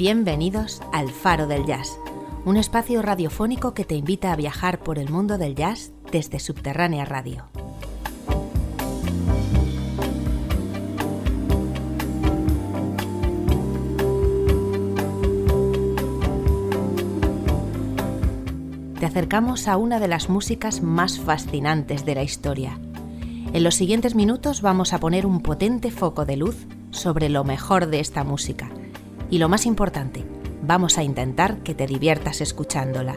Bienvenidos al Faro del Jazz, un espacio radiofónico que te invita a viajar por el mundo del jazz desde Subterránea Radio. Te acercamos a una de las músicas más fascinantes de la historia. En los siguientes minutos vamos a poner un potente foco de luz sobre lo mejor de esta música. Y lo más importante, vamos a intentar que te diviertas escuchándola.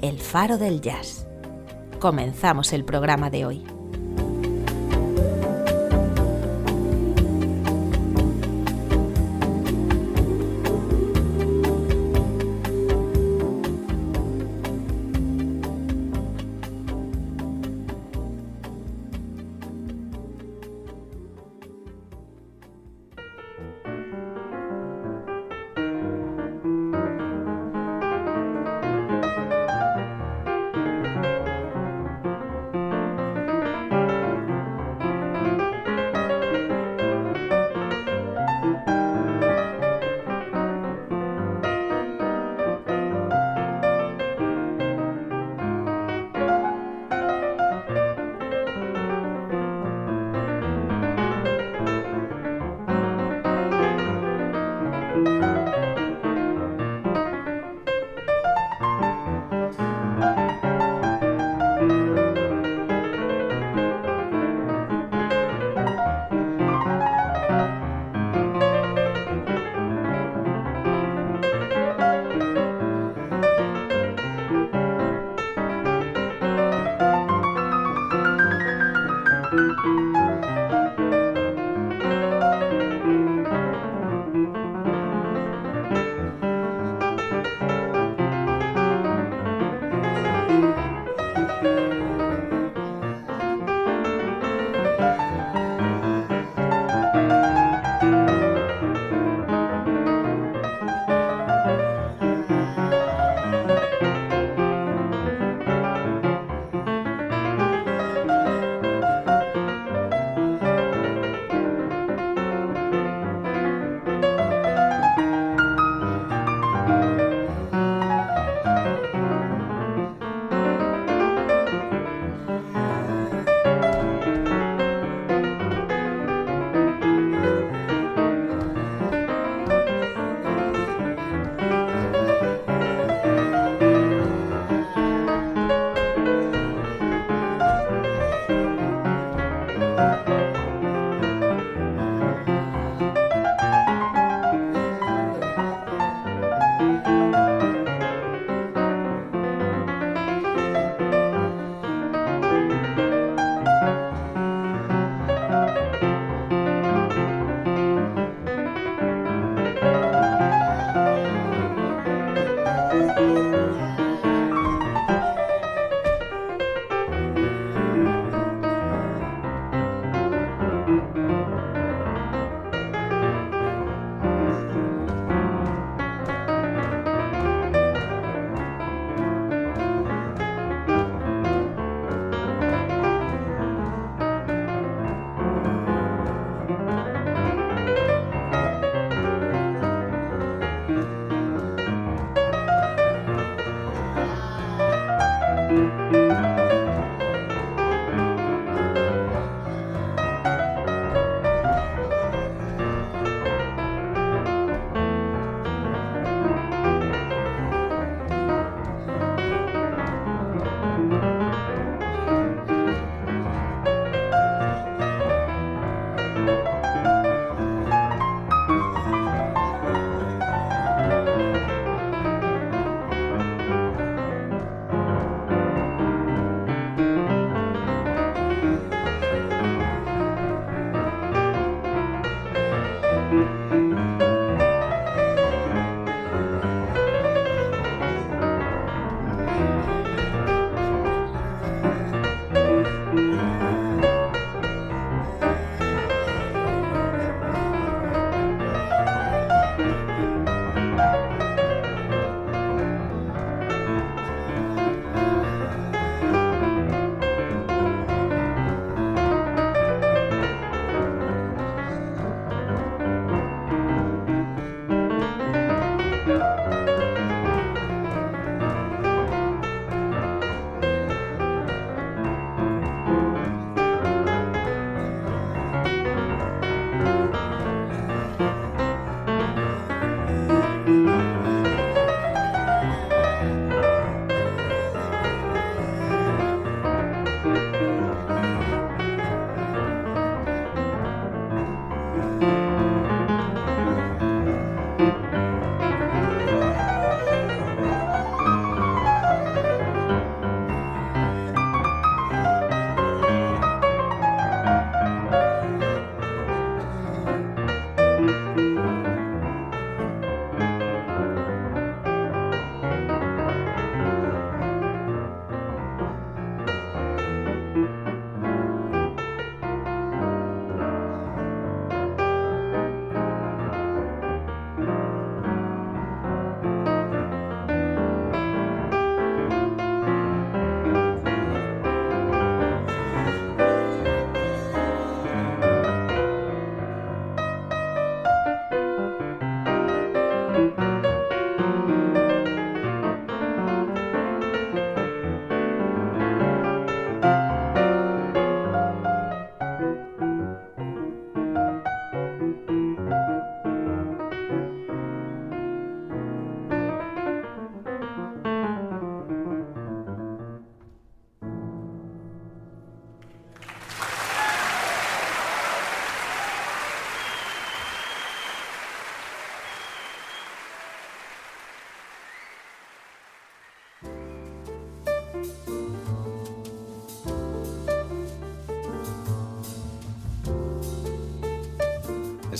El faro del jazz. Comenzamos el programa de hoy.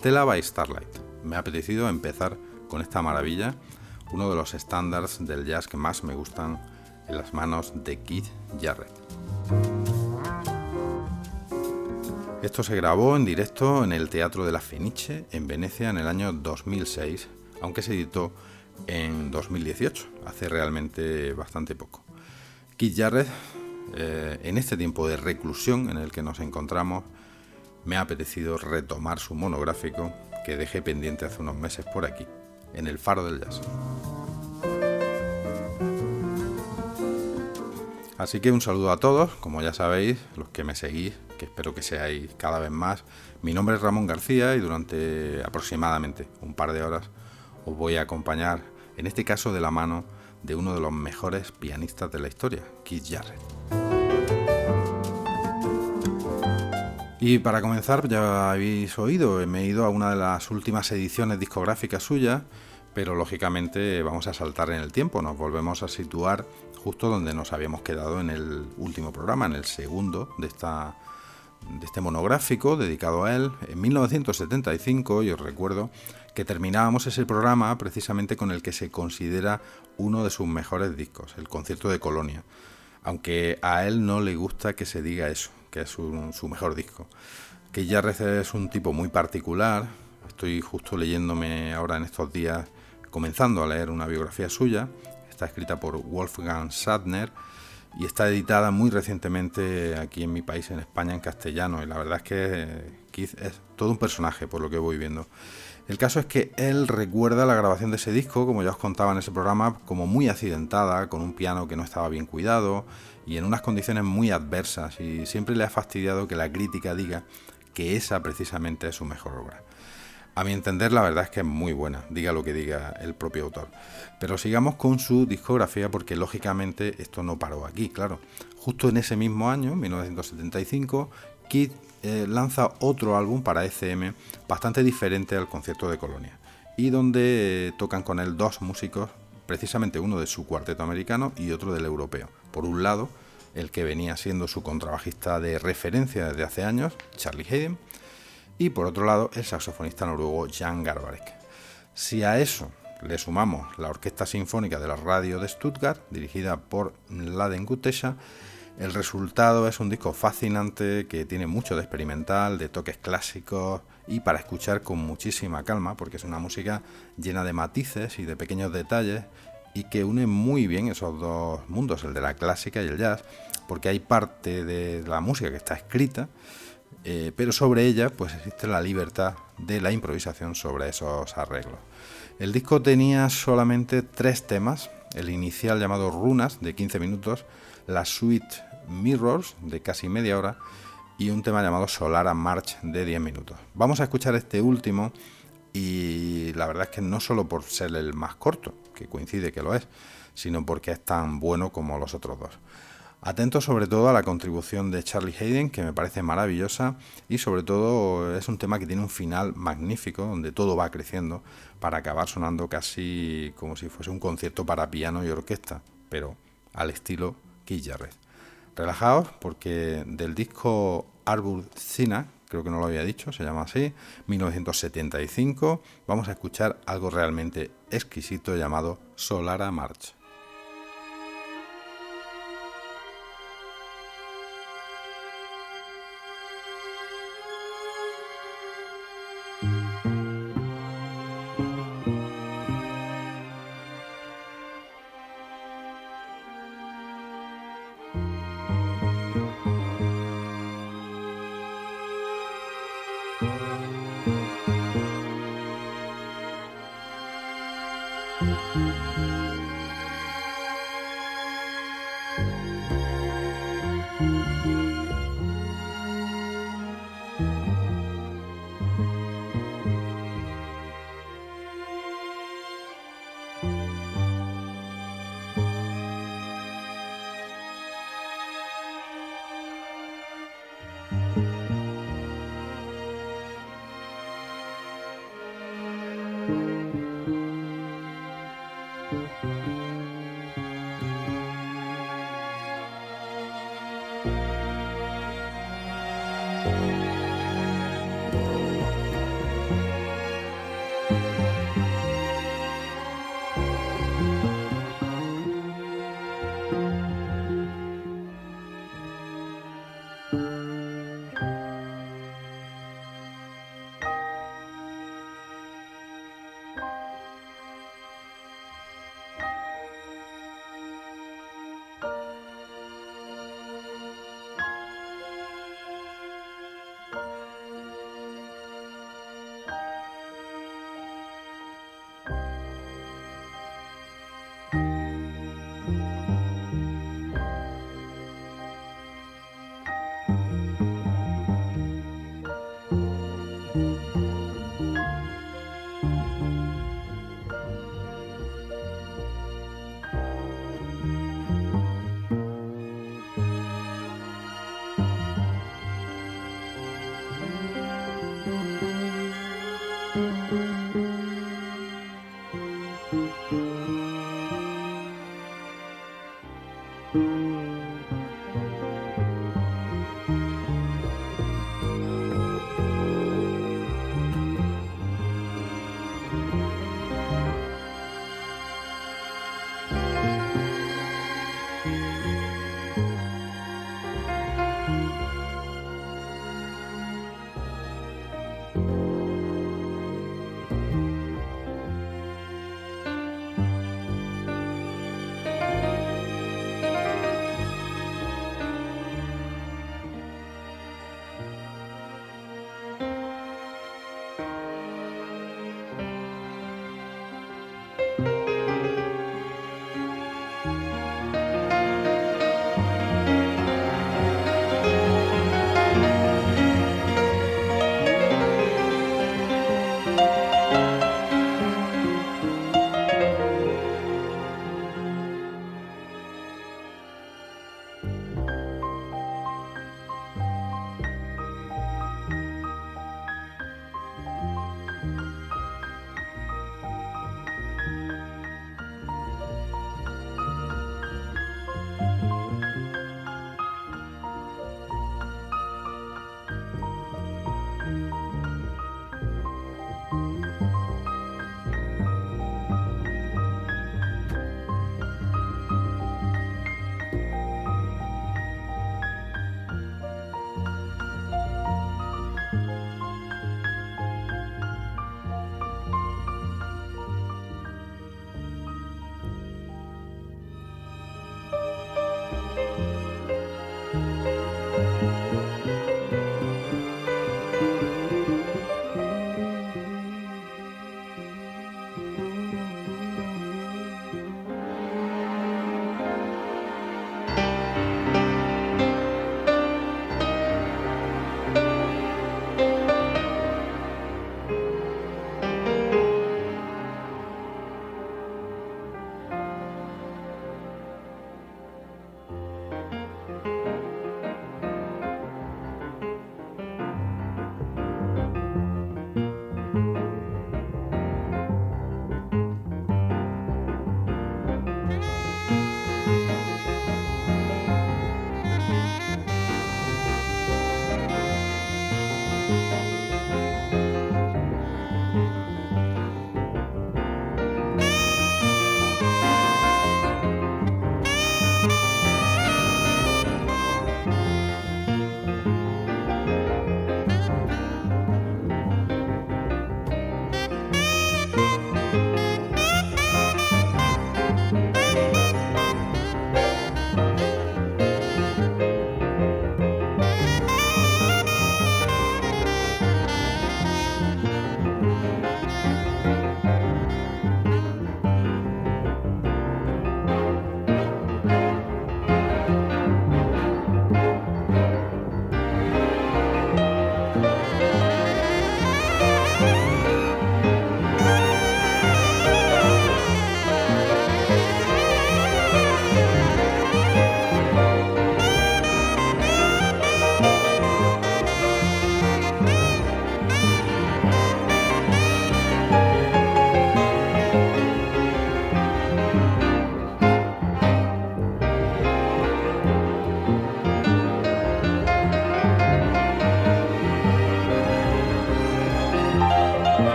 Stella by Starlight. Me ha apetecido empezar con esta maravilla, uno de los estándares del jazz que más me gustan en las manos de Keith Jarrett. Esto se grabó en directo en el Teatro de la Fenice en Venecia en el año 2006, aunque se editó en 2018, hace realmente bastante poco. Keith Jarrett, eh, en este tiempo de reclusión en el que nos encontramos, me ha apetecido retomar su monográfico que dejé pendiente hace unos meses por aquí, en el Faro del Jazz. Así que un saludo a todos, como ya sabéis, los que me seguís, que espero que seáis cada vez más. Mi nombre es Ramón García y durante aproximadamente un par de horas os voy a acompañar, en este caso de la mano de uno de los mejores pianistas de la historia, Keith Jarrett. Y para comenzar, ya habéis oído, me he ido a una de las últimas ediciones discográficas suyas, pero lógicamente vamos a saltar en el tiempo, nos volvemos a situar justo donde nos habíamos quedado en el último programa, en el segundo de, esta, de este monográfico dedicado a él, en 1975, y os recuerdo que terminábamos ese programa precisamente con el que se considera uno de sus mejores discos, el concierto de Colonia, aunque a él no le gusta que se diga eso que es su, mejor disco. Que Jarrett es un tipo muy particular. Estoy justo leyéndome ahora en estos días, comenzando a leer una biografía suya. Está escrita por Wolfgang Sadner y está editada muy recientemente aquí en mi país, en España, en castellano. Y la verdad es que Keith es todo un personaje, por lo que voy viendo. El caso es que él recuerda la grabación de ese disco, como ya os contaba en ese programa, como muy accidentada, con un piano que no estaba bien cuidado y en unas condiciones muy adversas. Y siempre le ha fastidiado que la crítica diga que esa precisamente es su mejor obra. A mi entender, la verdad es que es muy buena, diga lo que diga el propio autor. Pero sigamos con su discografía porque lógicamente esto no paró aquí, claro. Justo en ese mismo año, 1975, Kid eh, lanza otro álbum para ECM bastante diferente al concierto de Colonia y donde eh, tocan con él dos músicos, precisamente uno de su cuarteto americano y otro del europeo. Por un lado, el que venía siendo su contrabajista de referencia desde hace años, Charlie Hayden, y por otro lado, el saxofonista noruego Jan Garbarek. Si a eso le sumamos la Orquesta Sinfónica de la Radio de Stuttgart, dirigida por Laden Gutesha, el resultado es un disco fascinante que tiene mucho de experimental, de toques clásicos y para escuchar con muchísima calma, porque es una música llena de matices y de pequeños detalles y que une muy bien esos dos mundos, el de la clásica y el jazz, porque hay parte de la música que está escrita, eh, pero sobre ella pues existe la libertad de la improvisación sobre esos arreglos. El disco tenía solamente tres temas, el inicial llamado Runas de 15 minutos, la suite Mirrors de casi media hora y un tema llamado Solara March de 10 minutos. Vamos a escuchar este último y la verdad es que no solo por ser el más corto, que coincide que lo es, sino porque es tan bueno como los otros dos. Atento sobre todo a la contribución de Charlie Hayden, que me parece maravillosa, y sobre todo es un tema que tiene un final magnífico, donde todo va creciendo, para acabar sonando casi como si fuese un concierto para piano y orquesta, pero al estilo Keith Jarrett. Relajaos porque del disco Arbor Cina, creo que no lo había dicho, se llama así, 1975, vamos a escuchar algo realmente exquisito llamado Solara March. Música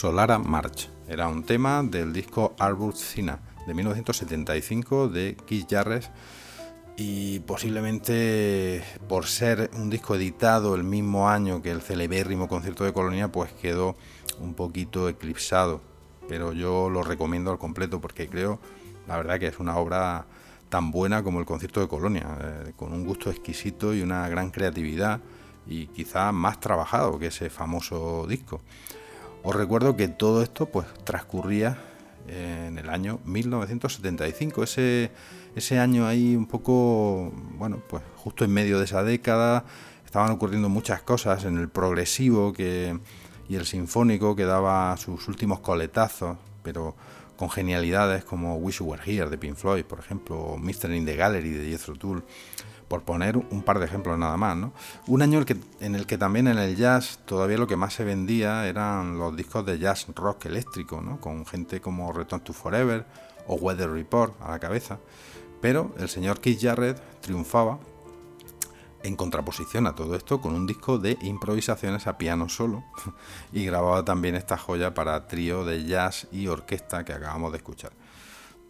Solara March. Era un tema del disco Arbor Cina de 1975 de Keith Jarrett y posiblemente por ser un disco editado el mismo año que el celebérrimo concierto de Colonia, pues quedó un poquito eclipsado. Pero yo lo recomiendo al completo porque creo, la verdad, que es una obra tan buena como el concierto de Colonia, eh, con un gusto exquisito y una gran creatividad y quizá más trabajado que ese famoso disco. Os recuerdo que todo esto pues transcurría en el año 1975, ese, ese año ahí un poco, bueno, pues justo en medio de esa década estaban ocurriendo muchas cosas en el progresivo que, y el sinfónico que daba sus últimos coletazos, pero con genialidades como Wish You Were Here de Pink Floyd, por ejemplo, o Mr. in the Gallery de Jethro Tull por poner un par de ejemplos nada más. ¿no? Un año en el, que, también en el jazz todavía lo que más se vendía eran los discos de jazz rock eléctrico, ¿no? con gente como Return to Forever o Weather Report a la cabeza. Pero el señor Keith Jarrett triunfaba en contraposición a todo esto con un disco de improvisaciones a piano solo y grababa también esta joya para trío de jazz y orquesta que acabamos de escuchar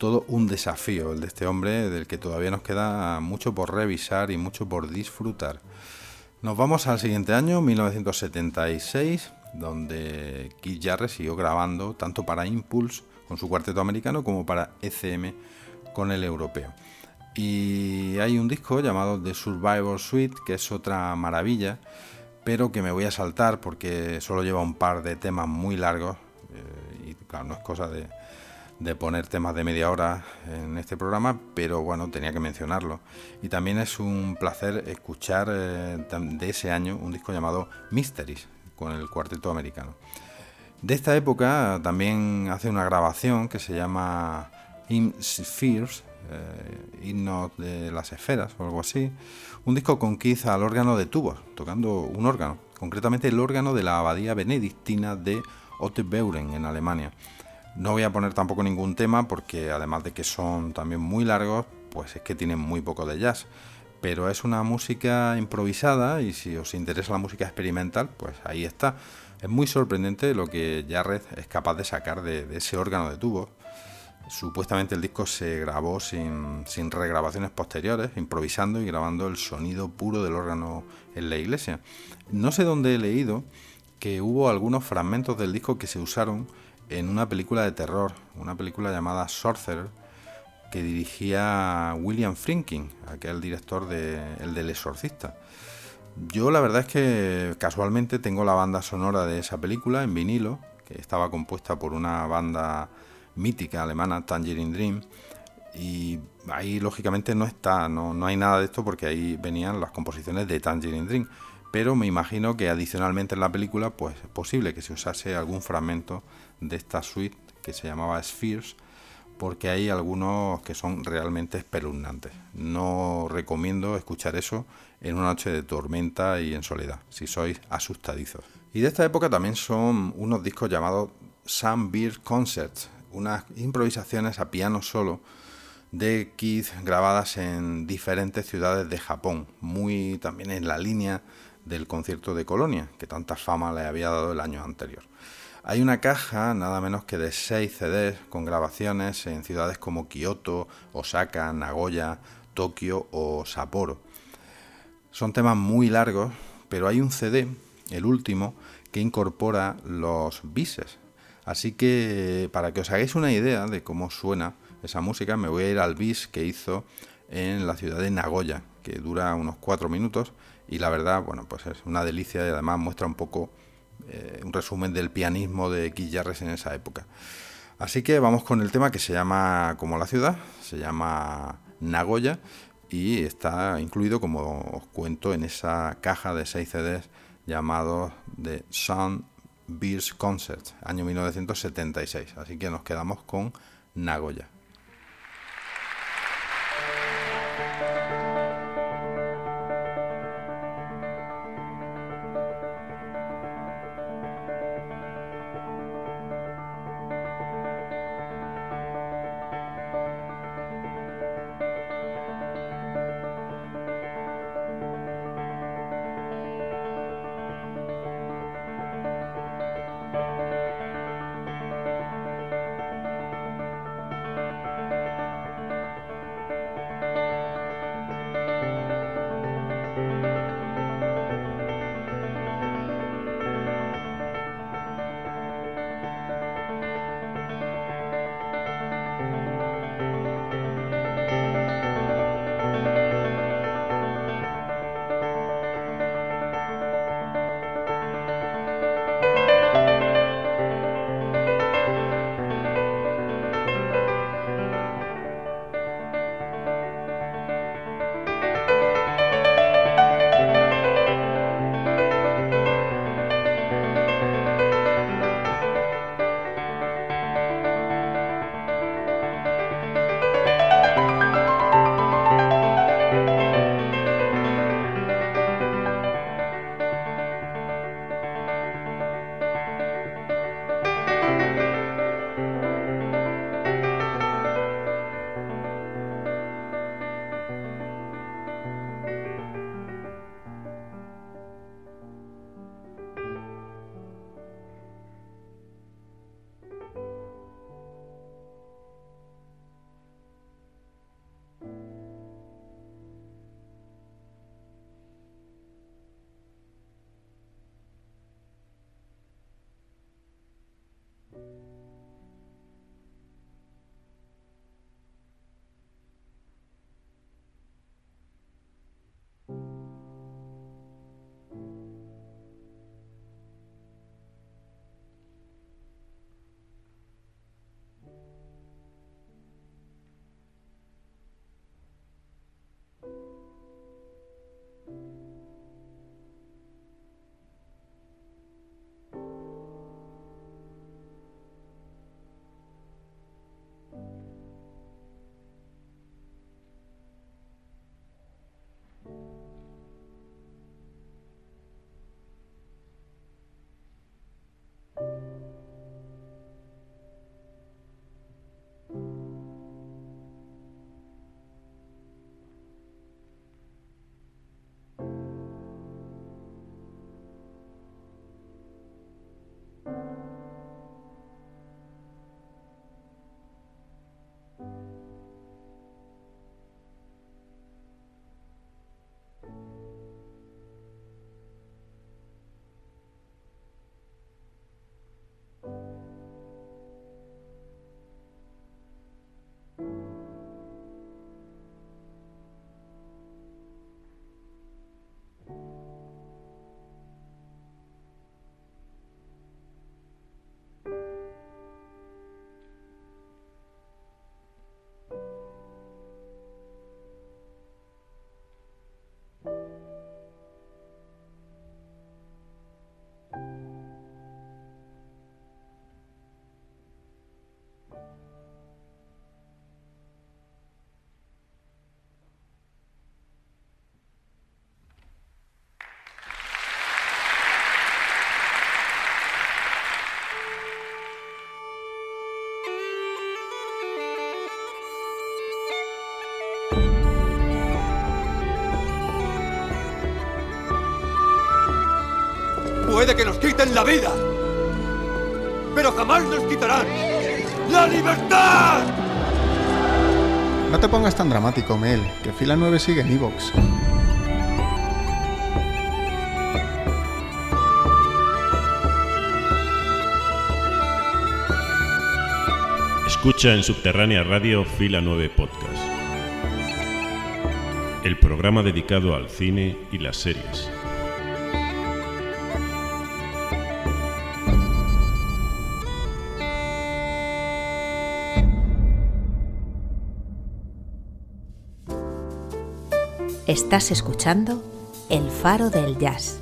todo un desafío el de este hombre del que todavía nos queda mucho por revisar y mucho por disfrutar. Nos vamos al siguiente año, 1976, donde Keith Jarrett siguió grabando tanto para Impulse con su cuarteto americano como para ECM con el europeo. Y hay un disco llamado The Survivor Suite, que es otra maravilla, pero que me voy a saltar porque solo lleva un par de temas muy largos eh, y claro, no es cosa de, de poner temas de media hora en este programa, pero bueno, tenía que mencionarlo. Y también es un placer escuchar eh, de ese año un disco llamado Mysteries con el cuarteto americano. De esta época también hace una grabación que se llama Hymn Spheres, eh, himnos de las esferas o algo así. Un disco con Keith al órgano de tubos, tocando un órgano, concretamente el órgano de la abadía benedictina de Ottebeuren en Alemania. No voy a poner tampoco ningún tema porque además de que son también muy largos, pues es que tienen muy poco de jazz. Pero es una música improvisada y si os interesa la música experimental, pues ahí está. Es muy sorprendente lo que Jarrett es capaz de sacar de, ese órgano de tubo. Supuestamente el disco se grabó sin, sin regrabaciones posteriores, improvisando y grabando el sonido puro del órgano en la iglesia. No sé dónde he leído que hubo algunos fragmentos del disco que se usaron en una película de terror, una película llamada Sorcerer, que dirigía William Friedkin, aquel director de El del Exorcista. Yo la verdad es que casualmente tengo la banda sonora de esa película en vinilo, que estaba compuesta por una banda mítica alemana, Tangerine Dream, y ahí lógicamente no está, no, no hay nada de esto porque ahí venían las composiciones de Tangerine Dream pero me imagino que adicionalmente en la película pues es posible que se usase algún fragmento de esta suite que se llamaba Spheres porque hay algunos que son realmente espeluznantes. No recomiendo escuchar eso en una noche de tormenta y en soledad, si sois asustadizos. Y de esta época también son unos discos llamados Sun Beer Concerts, unas improvisaciones a piano solo de Keith grabadas en diferentes ciudades de Japón, muy también en la línea del concierto de Colonia, que tanta fama le había dado el año anterior. Hay una caja nada menos que de 6 CDs con grabaciones en ciudades como Kioto, Osaka, Nagoya, Tokio o Sapporo. Son temas muy largos, pero hay un CD, el último, que incorpora los bises. Así que para que os hagáis una idea de cómo suena esa música, me voy a ir al bis que hizo en la ciudad de Nagoya, que dura unos 4 minutos y la verdad, bueno, pues es una delicia y además muestra un poco eh, un resumen del pianismo de Guillarres en esa época. Así que vamos con el tema que se llama como la ciudad, se llama Nagoya y está incluido, como os cuento, en esa caja de 6 CDs llamados The Sun Beers Concert, año 1976. Así que nos quedamos con Nagoya. Que nos quiten la vida, pero jamás nos quitarán la libertad. No te pongas tan dramático, Mel, que Fila 9 sigue en Evox. Escucha en Subterránea Radio Fila 9 Podcast. El programa dedicado al cine y las series. Estás escuchando El Faro del Jazz,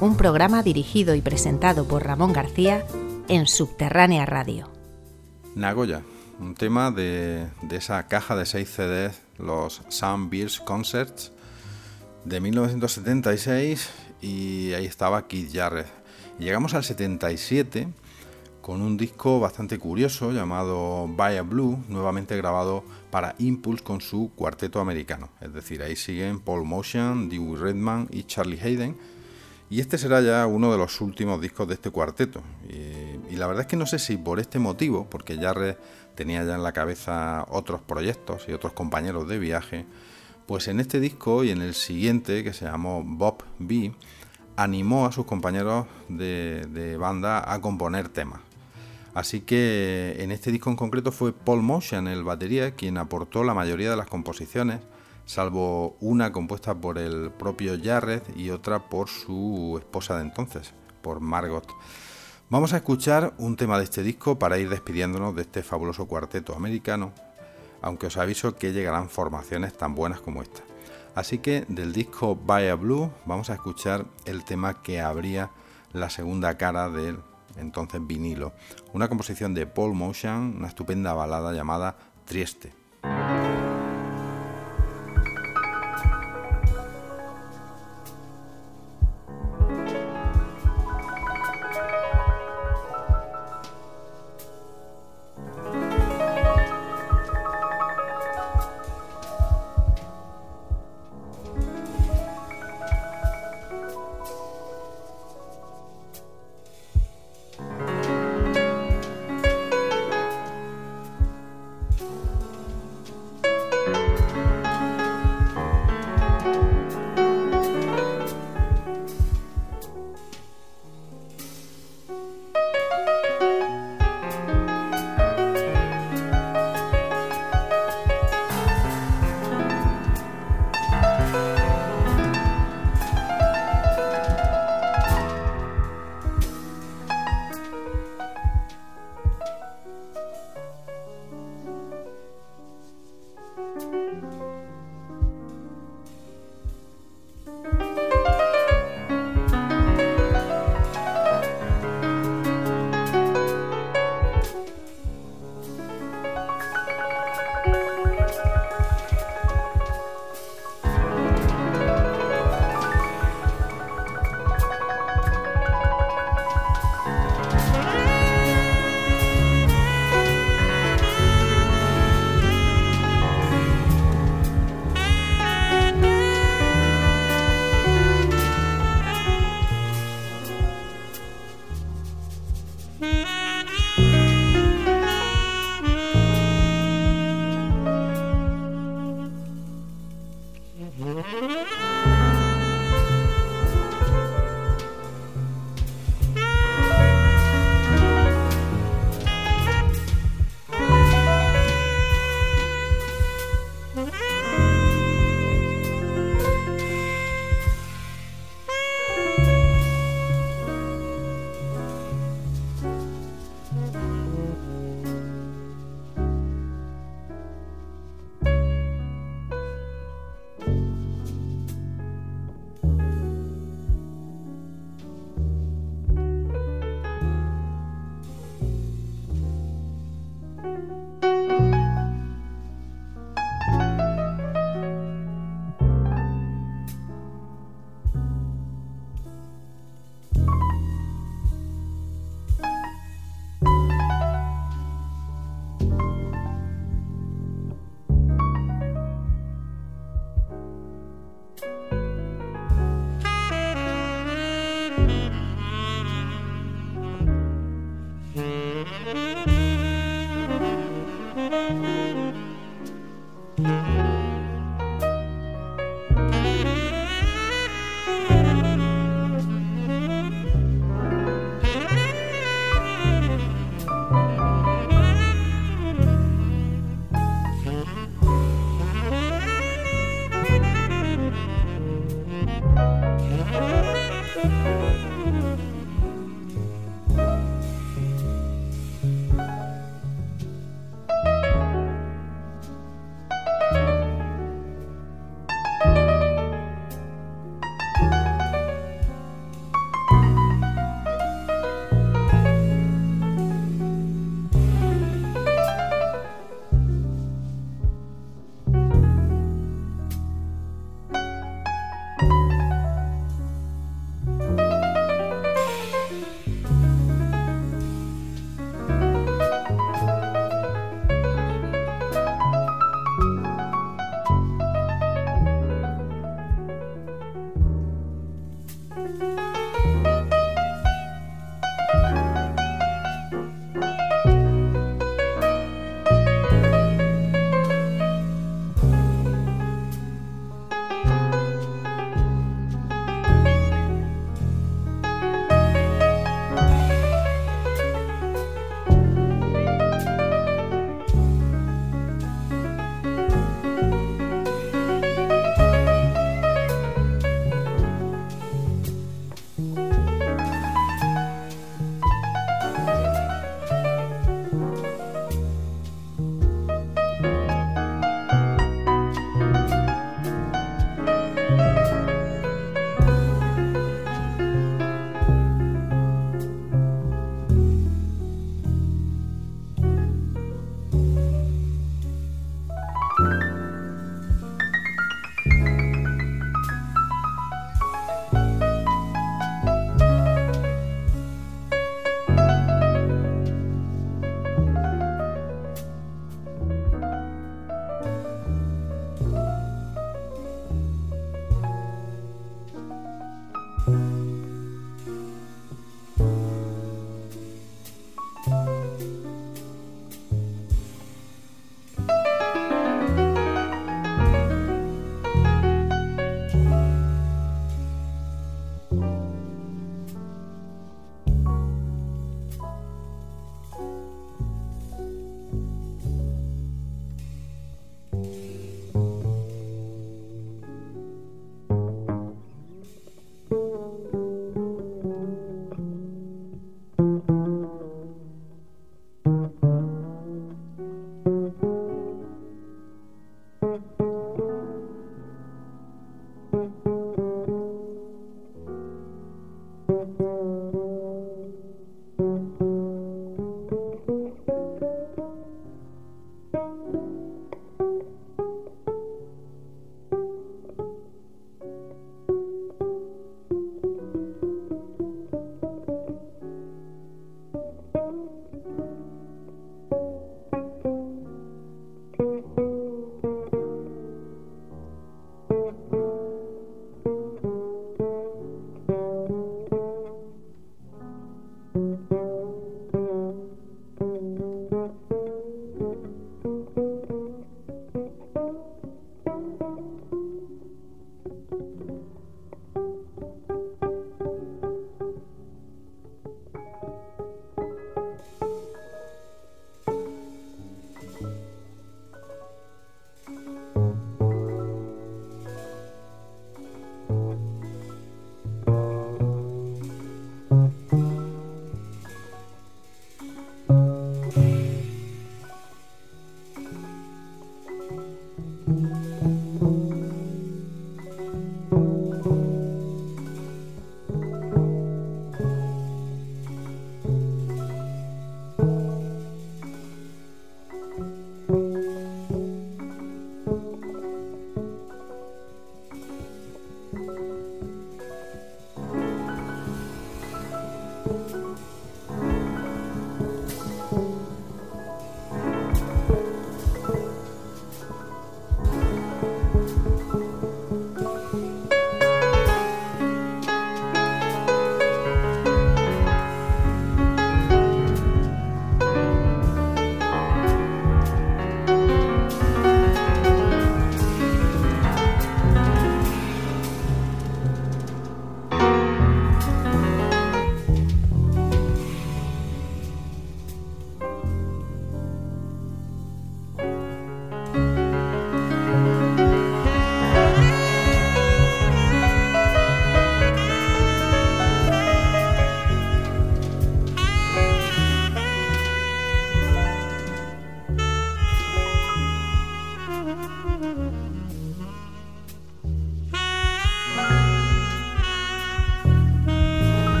un programa dirigido y presentado por Ramón García en Subterránea Radio. Nagoya, un tema de, esa caja de 6 CDs, los Sound Beers Concerts de 1976 y ahí estaba Keith Jarrett. llegamos al 77 con un disco bastante curioso llamado Via Blue, nuevamente grabado para Impulse con su cuarteto americano. Es decir, ahí siguen Paul Motion, Dewey Redman y Charlie Hayden y este será ya uno de los últimos discos de este cuarteto. Y, la verdad es que no sé si por este motivo, porque Jarre tenía ya en la cabeza otros proyectos y otros compañeros de viaje, pues en este disco y en el siguiente, que se llamó Bob B, animó a sus compañeros de, de banda a componer temas. Así que en este disco en concreto fue Paul Motion, el batería, quien aportó la mayoría de las composiciones salvo una compuesta por el propio Jarrett y otra por su esposa de entonces, por Margot. Vamos a escuchar un tema de este disco para ir despidiéndonos de este fabuloso cuarteto americano, aunque os aviso que llegarán formaciones tan buenas como esta. Así que del disco Via Blue vamos a escuchar el tema que abría la segunda cara del entonces vinilo, una composición de Paul Motion, una estupenda balada llamada Trieste.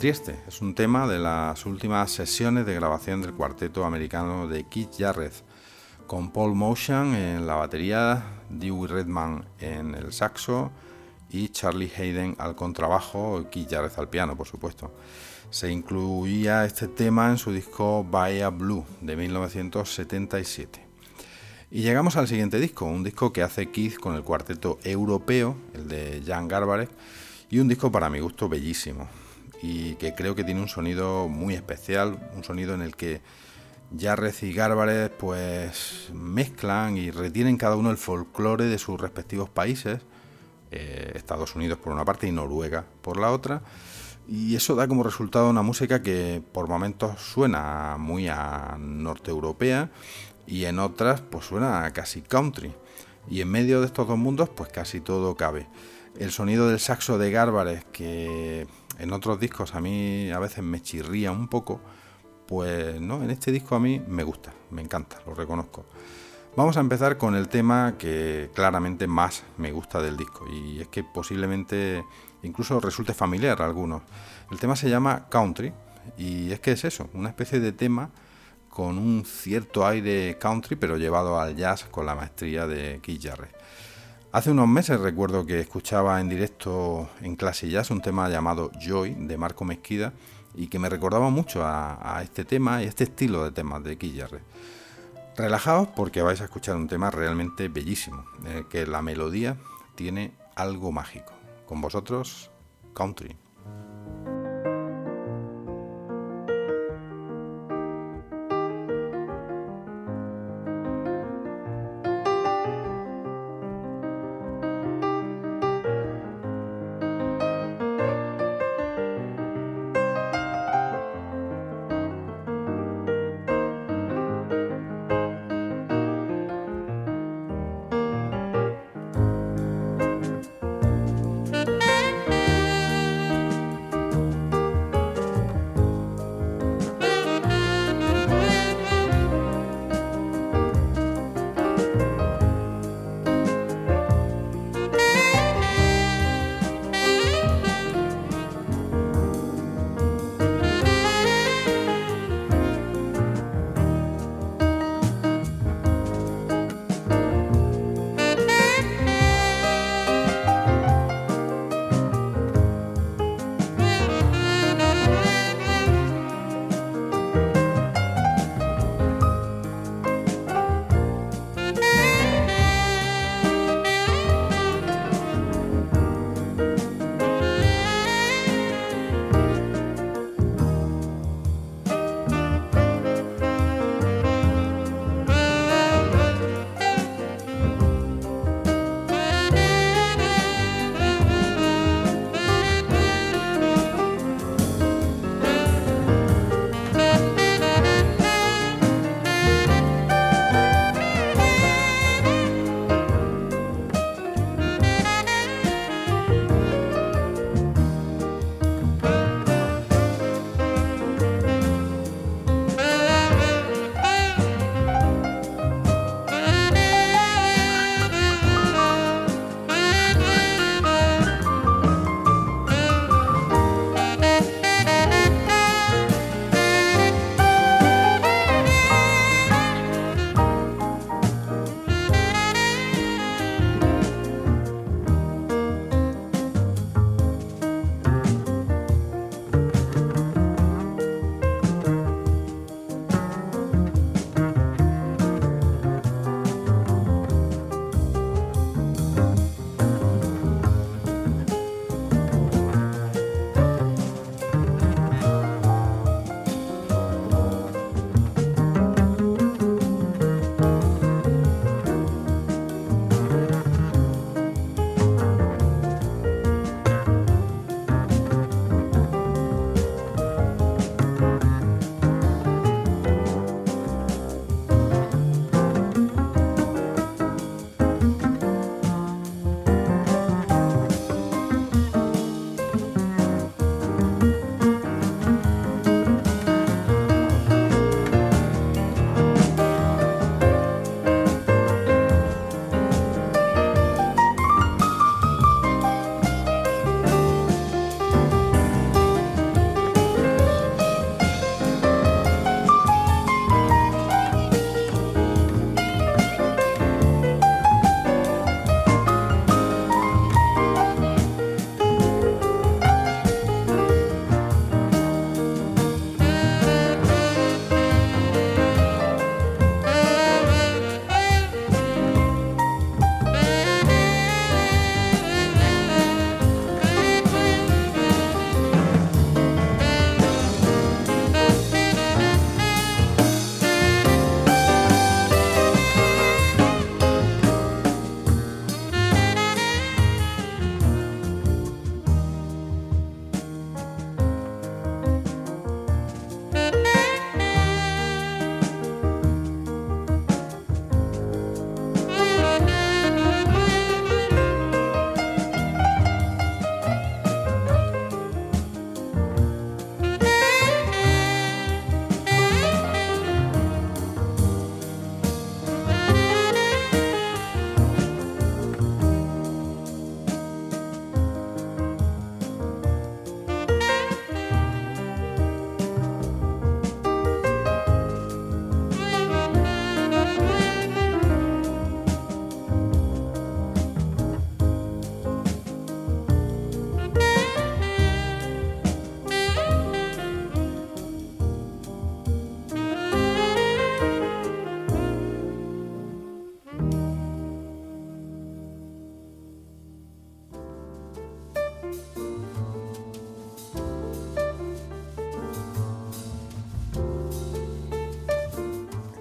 Trieste es un tema de las últimas sesiones de grabación del cuarteto americano de Keith Jarrett, con Paul Motion en la batería, Dewey Redman en el saxo y Charlie Hayden al contrabajo Keith Jarrett al piano, por supuesto. Se incluía este tema en su disco Bahia Blue de 1977. Y llegamos al siguiente disco, un disco que hace Keith con el cuarteto europeo, el de Jan Garbarek, y un disco para mi gusto bellísimo y que creo que tiene un sonido muy especial, un sonido en el que Jarrett y Gárbares pues mezclan y retienen cada uno el folclore de sus respectivos países, eh, Estados Unidos por una parte y Noruega por la otra, y eso da como resultado una música que por momentos suena muy a norte europea y en otras pues suena a casi country. Y en medio de estos dos mundos pues casi todo cabe. El sonido del saxo de Gárbares que en otros discos a mí a veces me chirría un poco, pues no, en este disco a mí me gusta, me encanta, lo reconozco. Vamos a empezar con el tema que claramente más me gusta del disco y es que posiblemente incluso resulte familiar a algunos. El tema se llama Country y es que es eso, una especie de tema con un cierto aire country pero llevado al jazz con la maestría de Keith Jarrett. Hace unos meses recuerdo que escuchaba en directo en clase jazz un tema llamado Joy de Marco Mezquida y que me recordaba mucho a, este tema y este estilo de temas de Keith Relajaos porque vais a escuchar un tema realmente bellísimo, que la melodía tiene algo mágico. Con vosotros, Country.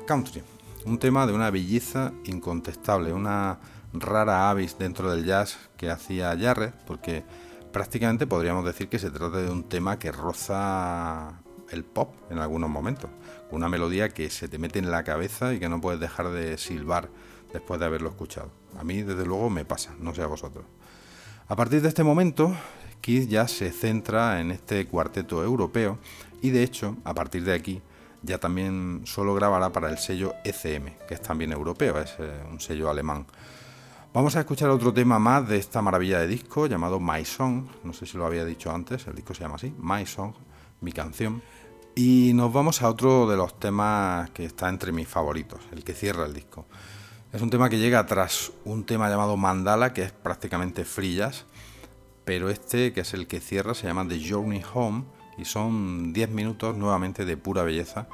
Country, un tema de una belleza incontestable, una rara avis dentro del jazz que hacía Jarrett, porque prácticamente podríamos decir que se trata de un tema que roza el pop en algunos momentos, una melodía que se te mete en la cabeza y que no puedes dejar de silbar después de haberlo escuchado. A mí desde luego me pasa, no sé a vosotros. A partir de este momento, Keith ya se centra en este cuarteto europeo y de hecho, a partir de aquí, ya también solo grabará para el sello ECM, que es también europeo, es eh, un sello alemán. Vamos a escuchar otro tema más de esta maravilla de disco llamado My Song, no sé si lo había dicho antes, el disco se llama así, My Song, mi canción. Y nos vamos a otro de los temas que está entre mis favoritos, el que cierra el disco. Es un tema que llega tras un tema llamado Mandala, que es prácticamente frillas, pero este, que es el que cierra, se llama The Journey Home y son 10 minutos nuevamente de pura belleza,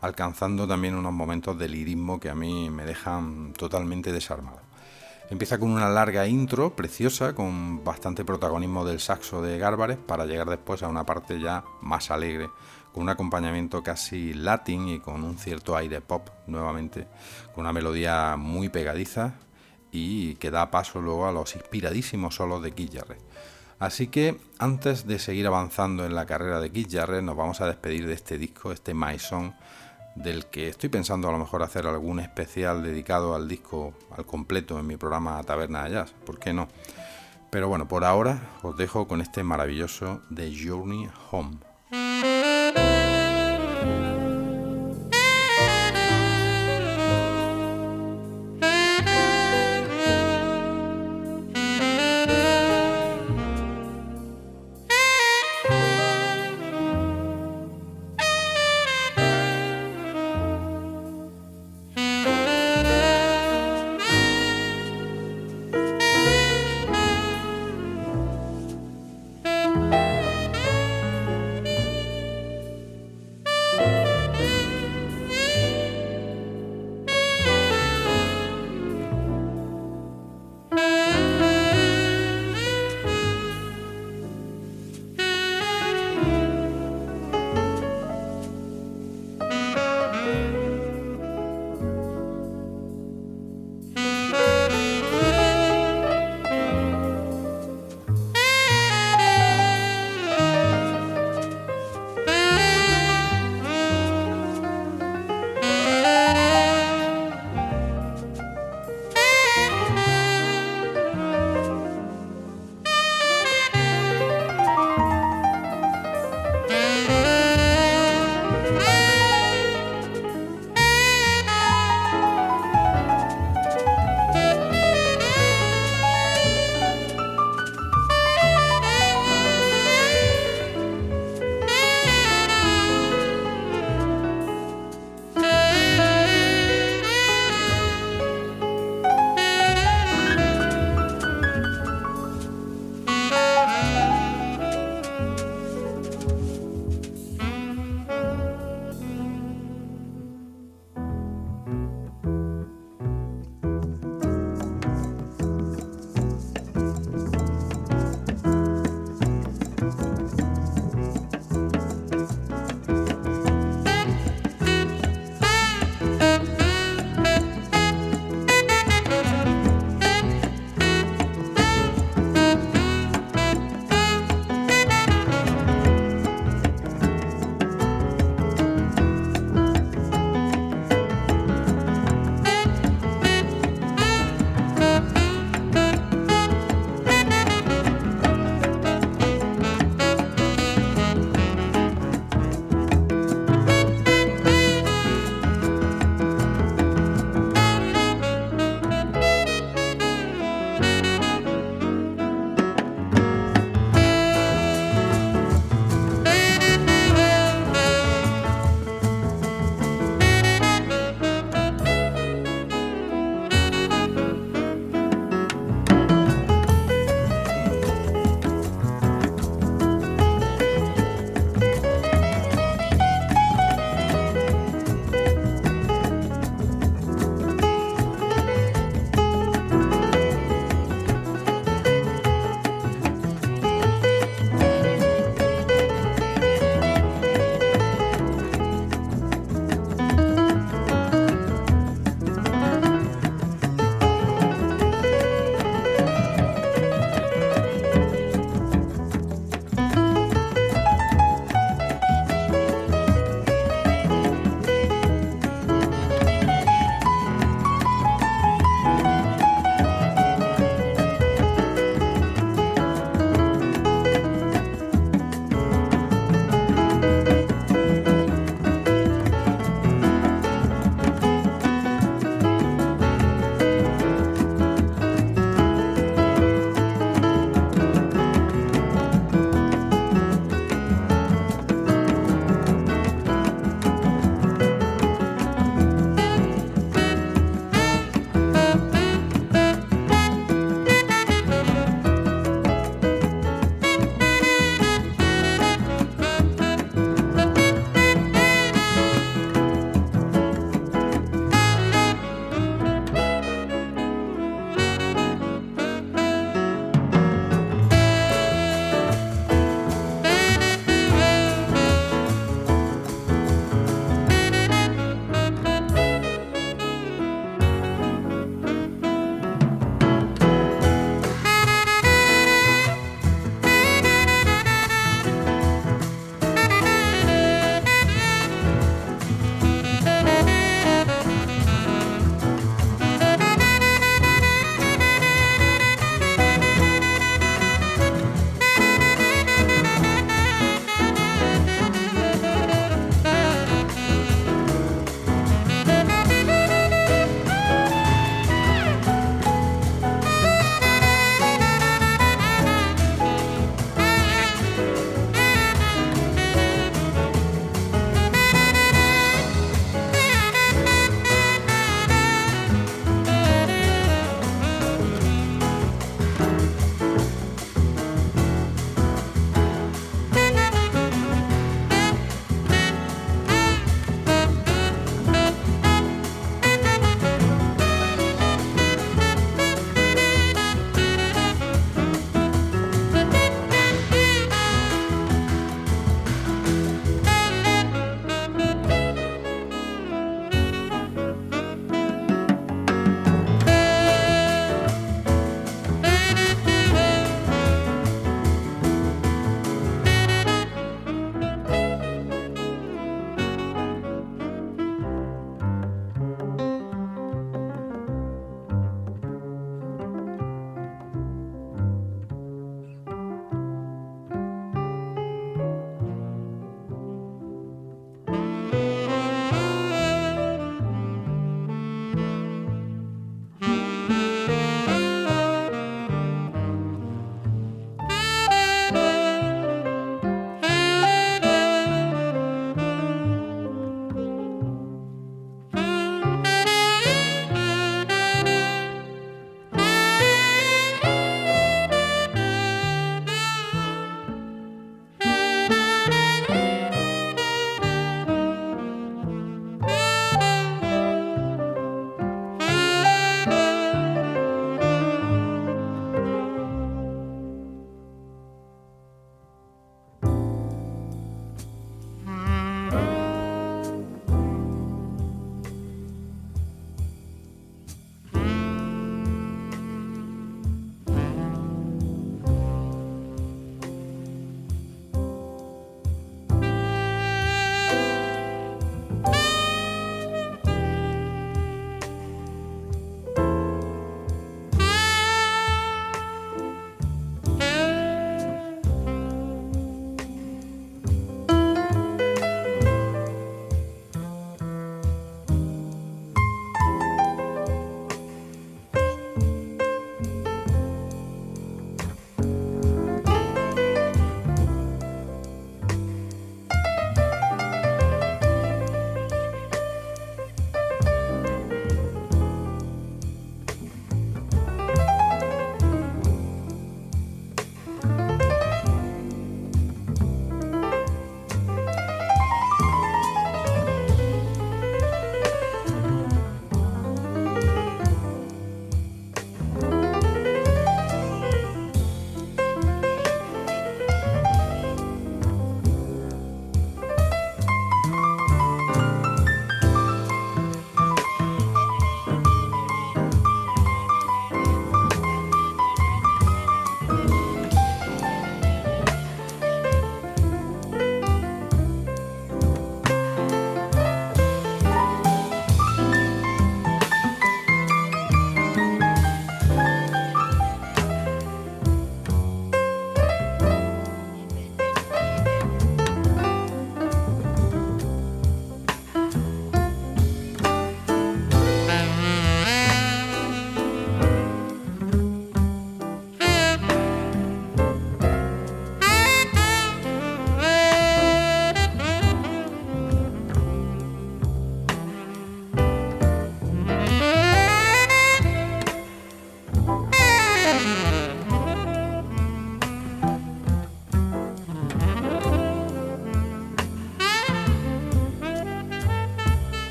alcanzando también unos momentos de lirismo que a mí me dejan totalmente desarmado. Empieza con una larga intro preciosa, con bastante protagonismo del saxo de Gárbares, para llegar después a una parte ya más alegre, con un acompañamiento casi latín y con un cierto aire pop nuevamente, con una melodía muy pegadiza y que da paso luego a los inspiradísimos solos de Keith Así que antes de seguir avanzando en la carrera de Keith Jarrett, nos vamos a despedir de este disco, este My Song, del que estoy pensando a lo mejor hacer algún especial dedicado al disco al completo en mi programa Taberna de Jazz, ¿por qué no? Pero bueno, por ahora os dejo con este maravilloso The Journey Home.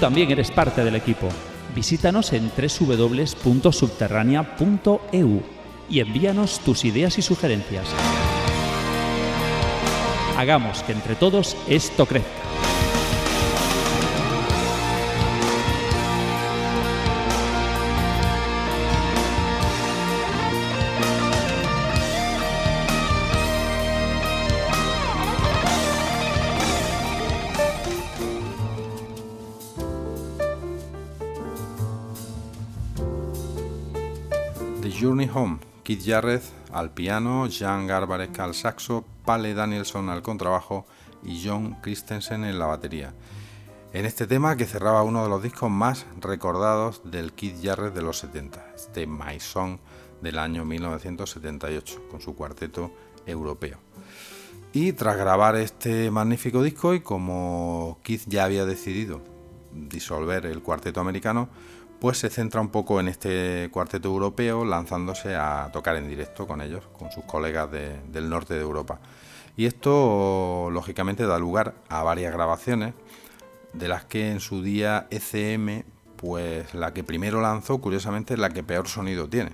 También eres parte del equipo. Visítanos en www.subterránea.eu y envíanos tus ideas y sugerencias. Hagamos que entre todos esto crezca. Keith Jarrett al piano, Jan Garbarek al saxo, Pale Danielson al contrabajo y John Christensen en la batería. En este tema que cerraba uno de los discos más recordados del Keith Jarrett de los 70, este My Song del año 1978, con su cuarteto europeo. Y tras grabar este magnífico disco y como Keith ya había decidido disolver el cuarteto americano, pues se centra un poco en este cuarteto europeo, lanzándose a tocar en directo con ellos, con sus colegas de, del norte de Europa. Y esto, lógicamente, da lugar a varias grabaciones, de las que en su día ECM, pues la que primero lanzó, curiosamente, es la que peor sonido tiene.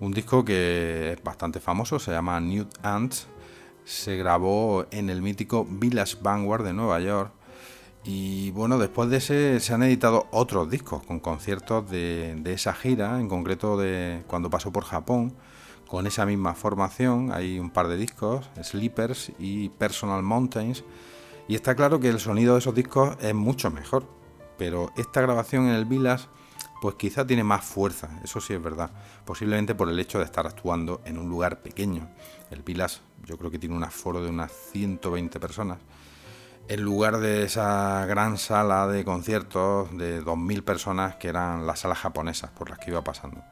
Un disco que es bastante famoso, se llama Nude Ants, se grabó en el mítico Village Vanguard de Nueva York y bueno, después de ese se han editado otros discos con conciertos de, esa gira, en concreto de cuando pasó por Japón, con esa misma formación. Hay un par de discos, Sleepers y Personal Mountains. Y está claro que el sonido de esos discos es mucho mejor. Pero esta grabación en el Vilas, pues quizá tiene más fuerza, eso sí es verdad. Posiblemente por el hecho de estar actuando en un lugar pequeño. El Vilas yo creo que tiene un aforo de unas 120 personas en lugar de esa gran sala de conciertos de 2.000 personas que eran las salas japonesas por las que iba pasando.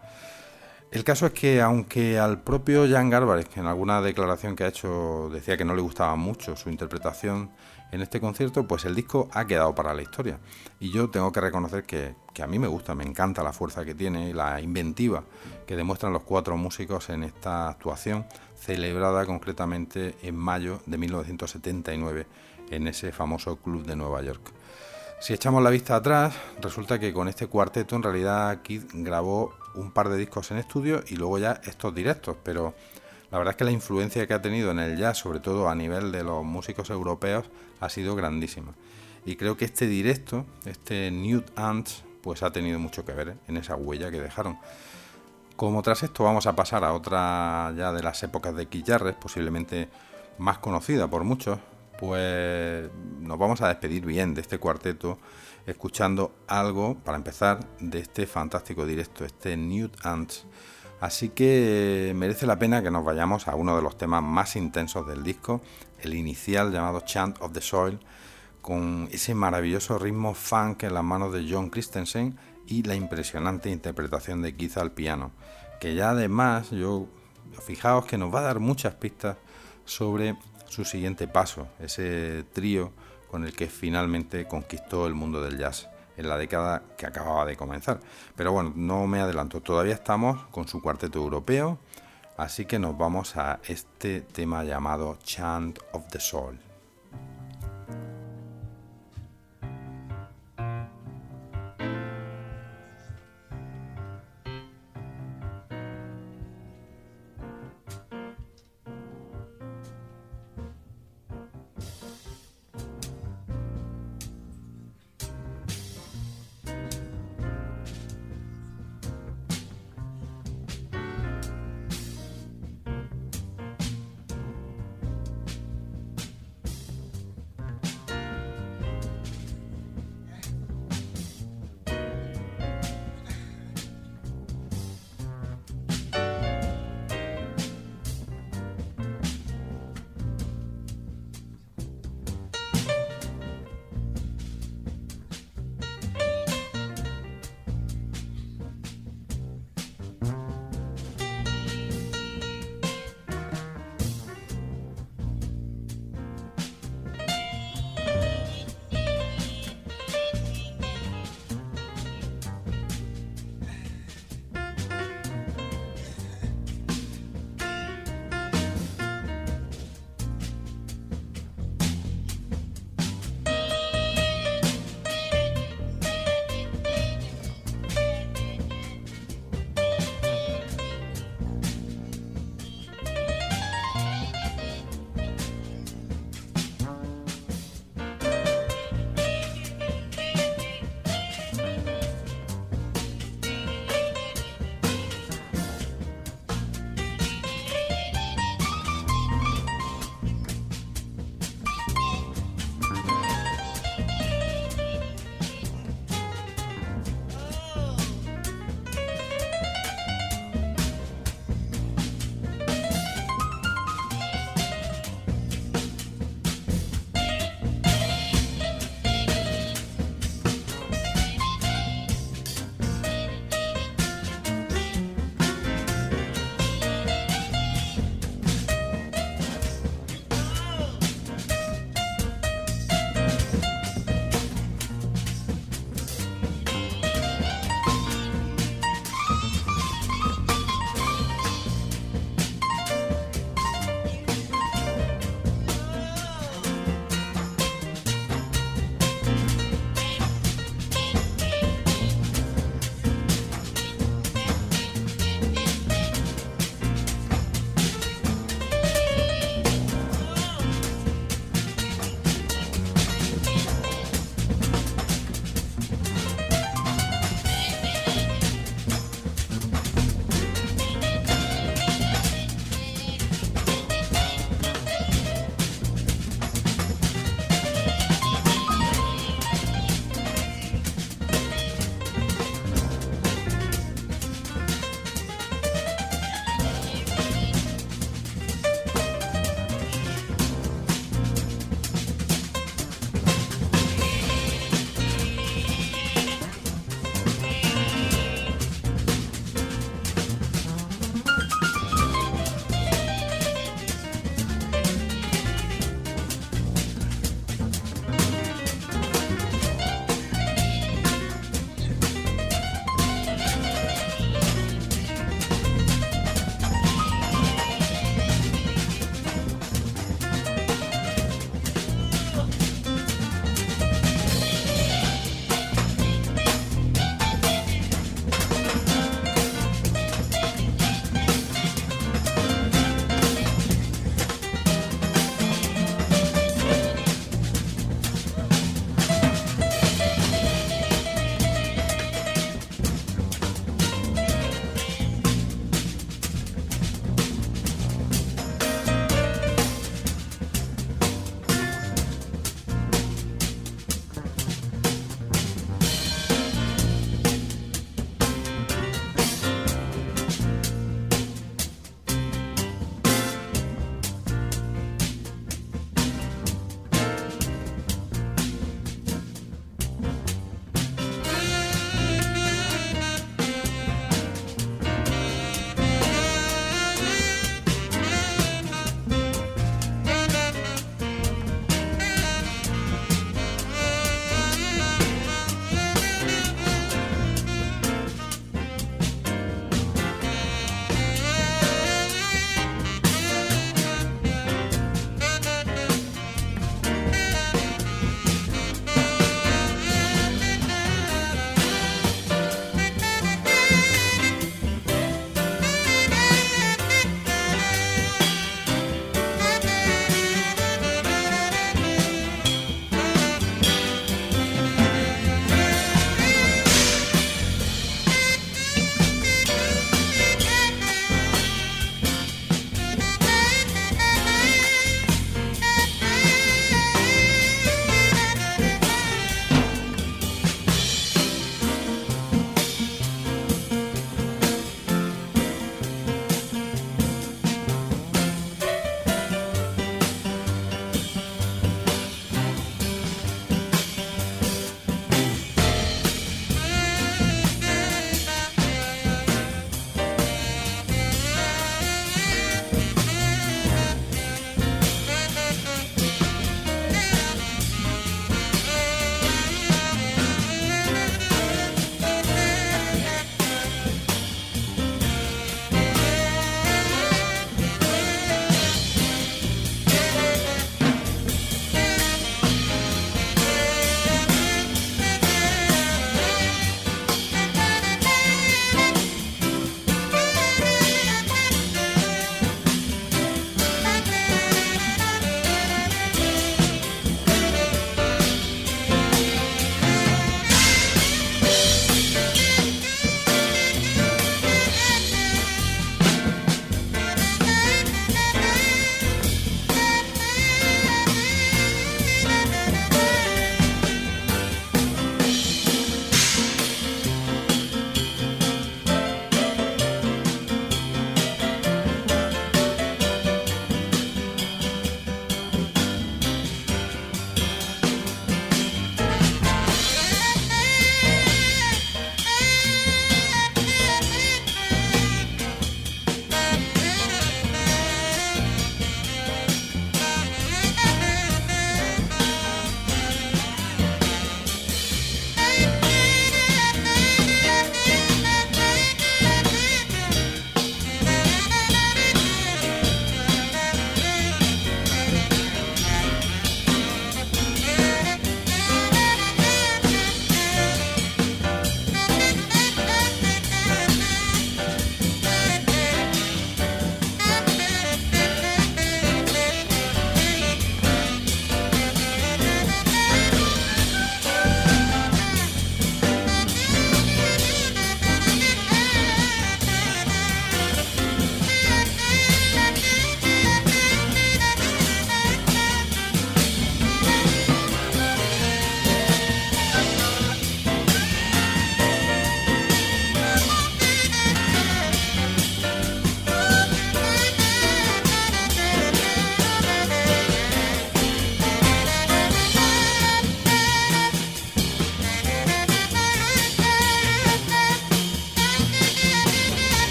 El caso es que aunque al propio Jan Garbarek, que en alguna declaración que ha hecho decía que no le gustaba mucho su interpretación en este concierto, pues el disco ha quedado para la historia. Y yo tengo que reconocer que, que a mí me gusta, me encanta la fuerza que tiene y la inventiva que demuestran los cuatro músicos en esta actuación, celebrada concretamente en mayo de 1979 en ese famoso club de Nueva York. Si echamos la vista atrás, resulta que con este cuarteto en realidad Keith grabó un par de discos en estudio y luego ya estos directos, pero la verdad es que la influencia que ha tenido en el jazz, sobre todo a nivel de los músicos europeos, ha sido grandísima. Y creo que este directo, este Nude Ants, pues ha tenido mucho que ver en esa huella que dejaron. Como tras esto vamos a pasar a otra ya de las épocas de Jarrett, posiblemente más conocida por muchos, pues nos vamos a despedir bien de este cuarteto escuchando algo, para empezar, de este fantástico directo, este Nude Ants. Así que merece la pena que nos vayamos a uno de los temas más intensos del disco, el inicial llamado Chant of the Soil, con ese maravilloso ritmo funk en las manos de John Christensen y la impresionante interpretación de Keith al piano, que ya además, yo fijaos que nos va a dar muchas pistas sobre su siguiente paso, ese trío con el que finalmente conquistó el mundo del jazz en la década que acababa de comenzar. Pero bueno, no me adelanto, todavía estamos con su cuarteto europeo, así que nos vamos a este tema llamado Chant of the Soul.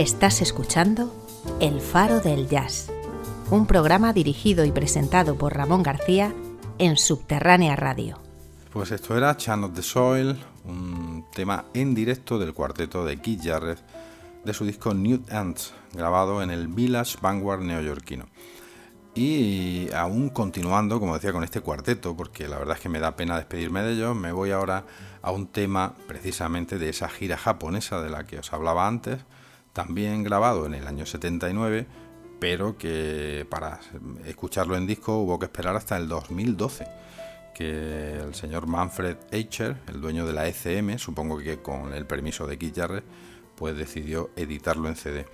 Estás escuchando El Faro del Jazz, un programa dirigido y presentado por Ramón García en Subterránea Radio. Pues esto era Chan of the Soil, un tema en directo del cuarteto de Keith Jarrett de su disco New Ants, grabado en el Village Vanguard neoyorquino. Y aún continuando, como decía, con este cuarteto, porque la verdad es que me da pena despedirme de ellos, me voy ahora a un tema precisamente de esa gira japonesa de la que os hablaba antes, también grabado en el año 79, pero que para escucharlo en disco hubo que esperar hasta el 2012, que el señor Manfred Eicher, el dueño de la ECM, supongo que con el permiso de Keith pues decidió editarlo en CD.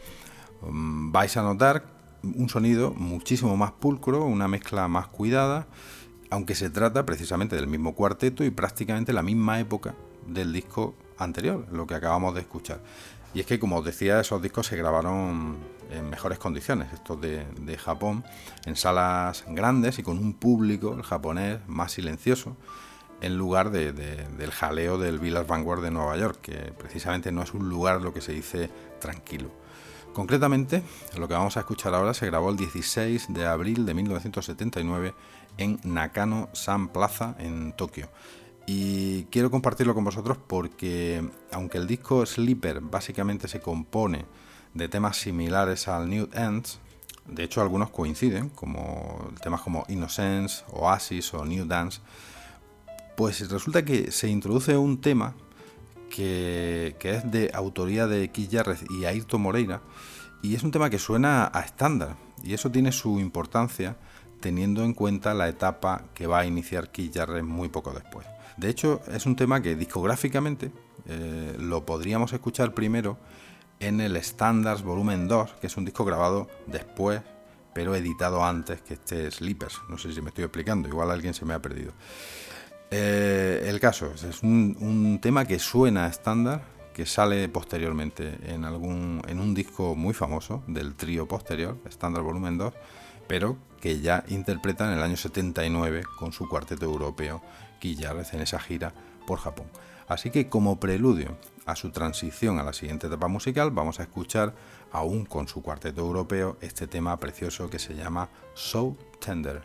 Mm, vais a notar un sonido muchísimo más pulcro, una mezcla más cuidada, aunque se trata precisamente del mismo cuarteto y prácticamente la misma época del disco anterior, lo que acabamos de escuchar. Y es que, como os decía, esos discos se grabaron en mejores condiciones, estos de, Japón, en salas grandes y con un público, el japonés, más silencioso en lugar del jaleo del Village Vanguard de Nueva York, que precisamente no es un lugar lo que se dice tranquilo. Concretamente, lo que vamos a escuchar ahora se grabó el 16 de abril de 1979 en Nakano San Plaza, en Tokio. Y quiero compartirlo con vosotros porque, aunque el disco Sleeper básicamente se compone de temas similares al New Ends, de hecho algunos coinciden, como temas como Innocence, Oasis o New Dance, pues resulta que se introduce un tema que, es de autoría de Keith Jarrett y Ayrton Moreira, y es un tema que suena a estándar, y eso tiene su importancia teniendo en cuenta la etapa que va a iniciar Keith Jarrett muy poco después. De hecho, es un tema que discográficamente eh, lo podríamos escuchar primero en el Standards Volumen 2, que es un disco grabado después, pero editado antes que este Sleepers. No sé si me estoy explicando, igual alguien se me ha perdido. Eh, el caso es un, tema que suena estándar, que sale posteriormente en, algún, en un disco muy famoso del trío posterior, Standard Volumen 2, pero que ya interpreta en el año 79 con su cuarteto europeo, Quillarrez, en esa gira por Japón. Así que como preludio a su transición a la siguiente etapa musical, vamos a escuchar aún con su cuarteto europeo este tema precioso que se llama So Tender.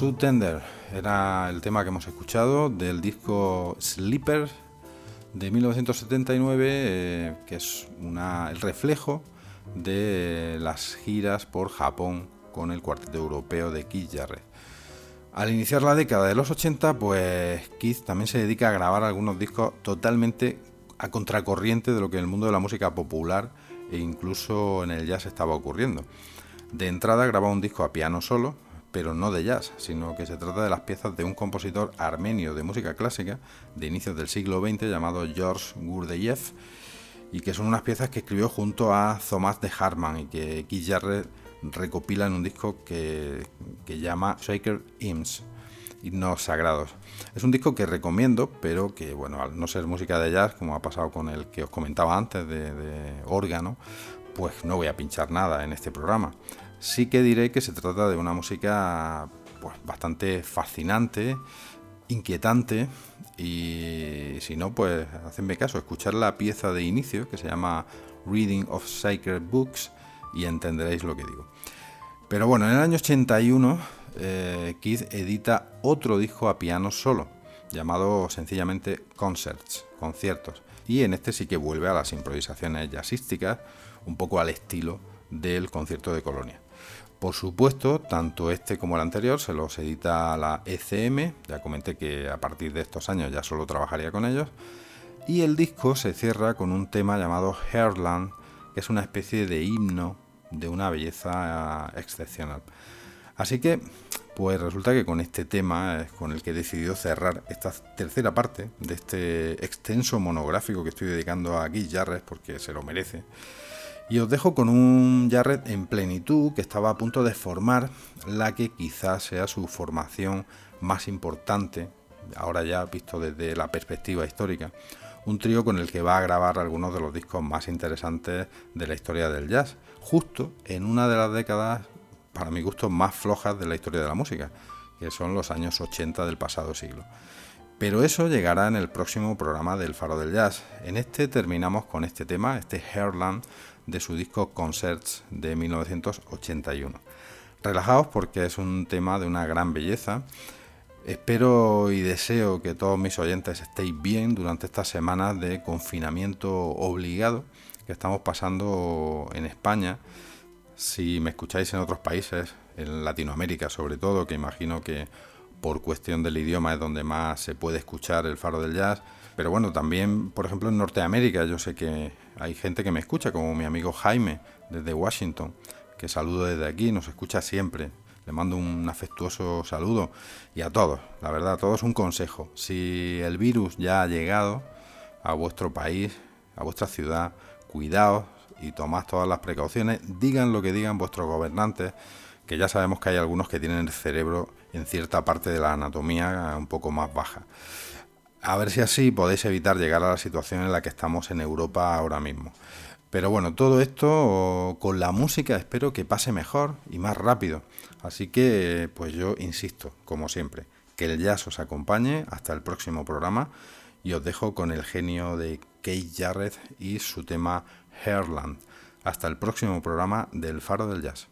Su Tender era el tema que hemos escuchado del disco Sleeper de 1979, eh, que es el reflejo de las giras por Japón con el cuarteto europeo de Keith Jarrett. Al iniciar la década de los 80, pues Keith también se dedica a grabar algunos discos totalmente a contracorriente de lo que en el mundo de la música popular e incluso en el jazz estaba ocurriendo. De entrada graba un disco a piano solo, pero no de jazz, sino que se trata de las piezas de un compositor armenio de música clásica de inicios del siglo XX llamado George Gurdjieff y que son unas piezas que escribió junto a Thomas de Hartmann y que Keith Jarrett recopila en un disco que, que llama Shaker Hymns, himnos sagrados. Es un disco que recomiendo, pero que, bueno, al no ser música de jazz, como ha pasado con el que os comentaba antes de órgano, pues no voy a pinchar nada en este programa. Sí que diré que se trata de una música pues, bastante fascinante, inquietante y si no, pues hacedme caso, escuchar la pieza de inicio que se llama Reading of Sacred Books y entenderéis lo que digo. Pero bueno, en el año 81 eh, Keith edita otro disco a piano solo, llamado sencillamente Concerts, conciertos. Y en este sí que vuelve a las improvisaciones jazzísticas, un poco al estilo del concierto de Colonia. Por supuesto, tanto este como el anterior se los edita la ECM, ya comenté que a partir de estos años ya solo trabajaría con ellos, y el disco se cierra con un tema llamado Hairland, que es una especie de himno de una belleza excepcional. Así que, pues resulta que con este tema es con el que he decidido cerrar esta tercera parte de este extenso monográfico que estoy dedicando a Guy Jarres porque se lo merece. Y os dejo con un Jarrett en plenitud que estaba a punto de formar la que quizás sea su formación más importante, ahora ya visto desde la perspectiva histórica. Un trío con el que va a grabar algunos de los discos más interesantes de la historia del jazz, justo en una de las décadas, para mi gusto, más flojas de la historia de la música, que son los años 80 del pasado siglo. Pero eso llegará en el próximo programa del Faro del Jazz. En este terminamos con este tema, este Hairland de su disco Concerts de 1981. Relajaos porque es un tema de una gran belleza. Espero y deseo que todos mis oyentes estéis bien durante estas semanas de confinamiento obligado que estamos pasando en España. Si me escucháis en otros países, en Latinoamérica sobre todo, que imagino que por cuestión del idioma es donde más se puede escuchar el faro del jazz, pero bueno, también, por ejemplo, en Norteamérica, yo sé que hay gente que me escucha, como mi amigo Jaime, desde Washington, que saludo desde aquí, nos escucha siempre. Le mando un afectuoso saludo y a todos, la verdad, a todos un consejo. Si el virus ya ha llegado a vuestro país, a vuestra ciudad, cuidaos y tomad todas las precauciones, digan lo que digan vuestros gobernantes, que ya sabemos que hay algunos que tienen el cerebro en cierta parte de la anatomía un poco más baja. A ver si así podéis evitar llegar a la situación en la que estamos en Europa ahora mismo. Pero bueno, todo esto con la música espero que pase mejor y más rápido. Así que, pues yo insisto, como siempre, que el jazz os acompañe hasta el próximo programa y os dejo con el genio de Kate Jarrett y su tema Hairland. Hasta el próximo programa del Faro del Jazz.